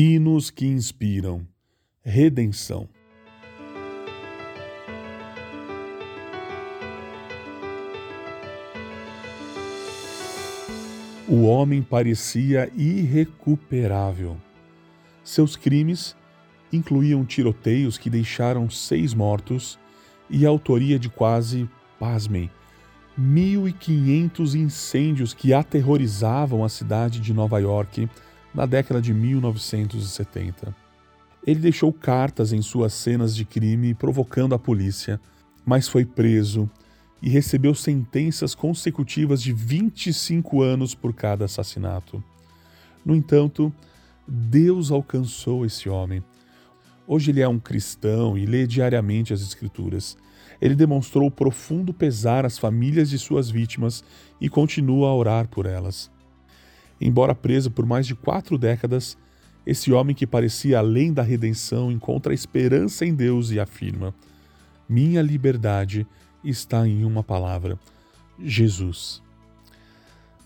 Hinos que inspiram redenção. O homem parecia irrecuperável. Seus crimes incluíam tiroteios que deixaram seis mortos e a autoria de quase, pasmem, 1.500 incêndios que aterrorizavam a cidade de Nova York na década de 1970. Ele deixou cartas em suas cenas de crime provocando a polícia, mas foi preso e recebeu sentenças consecutivas de 25 anos por cada assassinato. No entanto, Deus alcançou esse homem. Hoje ele é um cristão e lê diariamente as Escrituras. Ele demonstrou profundo pesar às famílias de suas vítimas e continua a orar por elas. Embora preso por mais de quatro décadas, esse homem que parecia além da redenção encontra esperança em Deus e afirma: Minha liberdade está em uma palavra: Jesus.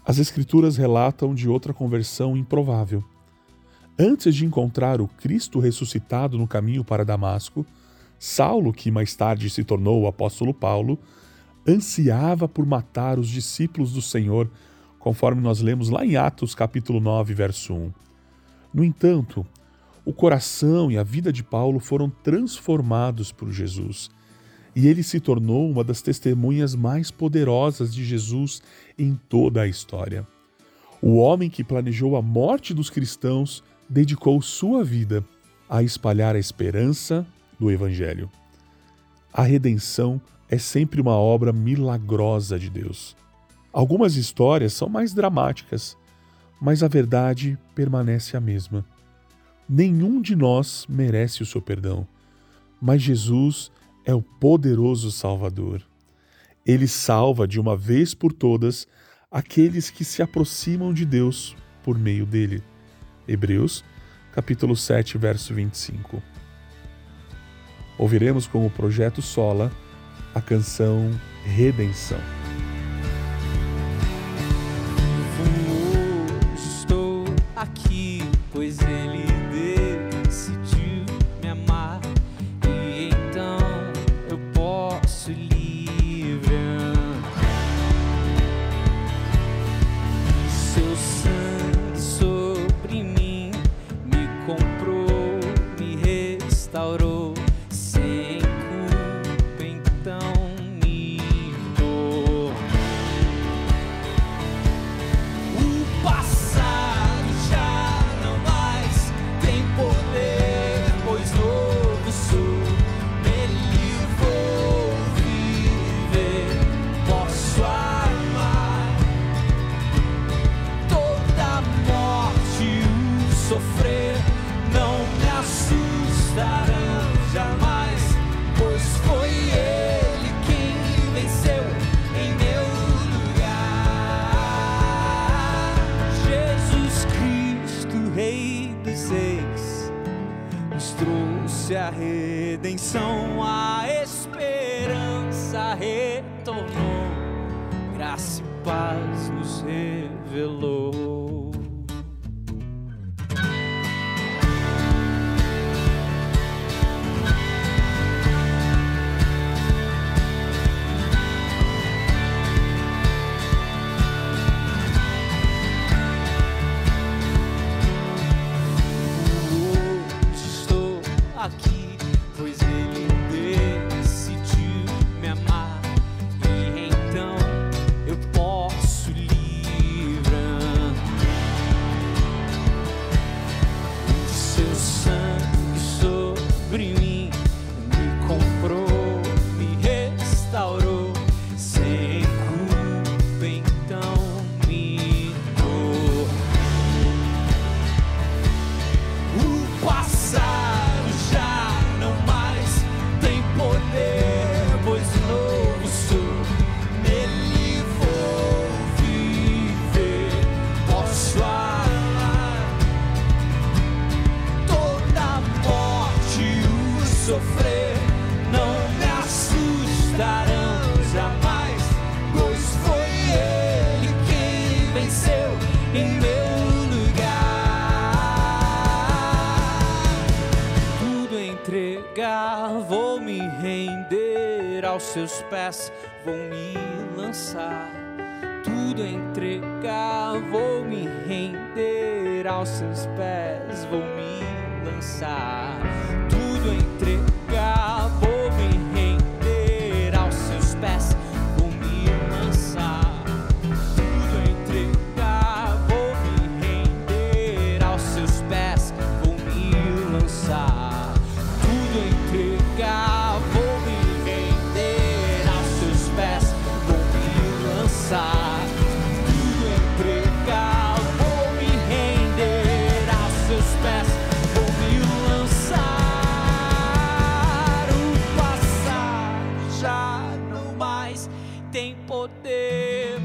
As Escrituras relatam de outra conversão improvável. Antes de encontrar o Cristo ressuscitado no caminho para Damasco, Saulo, que mais tarde se tornou o apóstolo Paulo, ansiava por matar os discípulos do Senhor conforme nós lemos lá em Atos capítulo 9, verso 1. No entanto, o coração e a vida de Paulo foram transformados por Jesus, e ele se tornou uma das testemunhas mais poderosas de Jesus em toda a história. O homem que planejou a morte dos cristãos dedicou sua vida a espalhar a esperança do Evangelho. A redenção é sempre uma obra milagrosa de Deus. Algumas histórias são mais dramáticas, mas a verdade permanece a mesma. Nenhum de nós merece o seu perdão, mas Jesus é o poderoso Salvador. Ele salva de uma vez por todas aqueles que se aproximam de Deus por meio dele. Hebreus, capítulo 7, verso 25. Ouviremos como projeto Sola a canção Redenção. aqui, pois ele trouxe a redenção, a esperança retornou, graça e paz nos revelou. aqui. Aos seus pés, vou me lançar. Tudo entregar, vou me render aos seus pés, vou me lançar. Tudo entregar,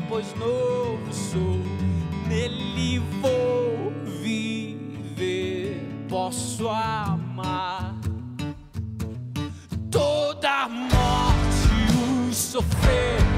pois novo sou. Nele vou viver, posso amar toda a morte, o sofrer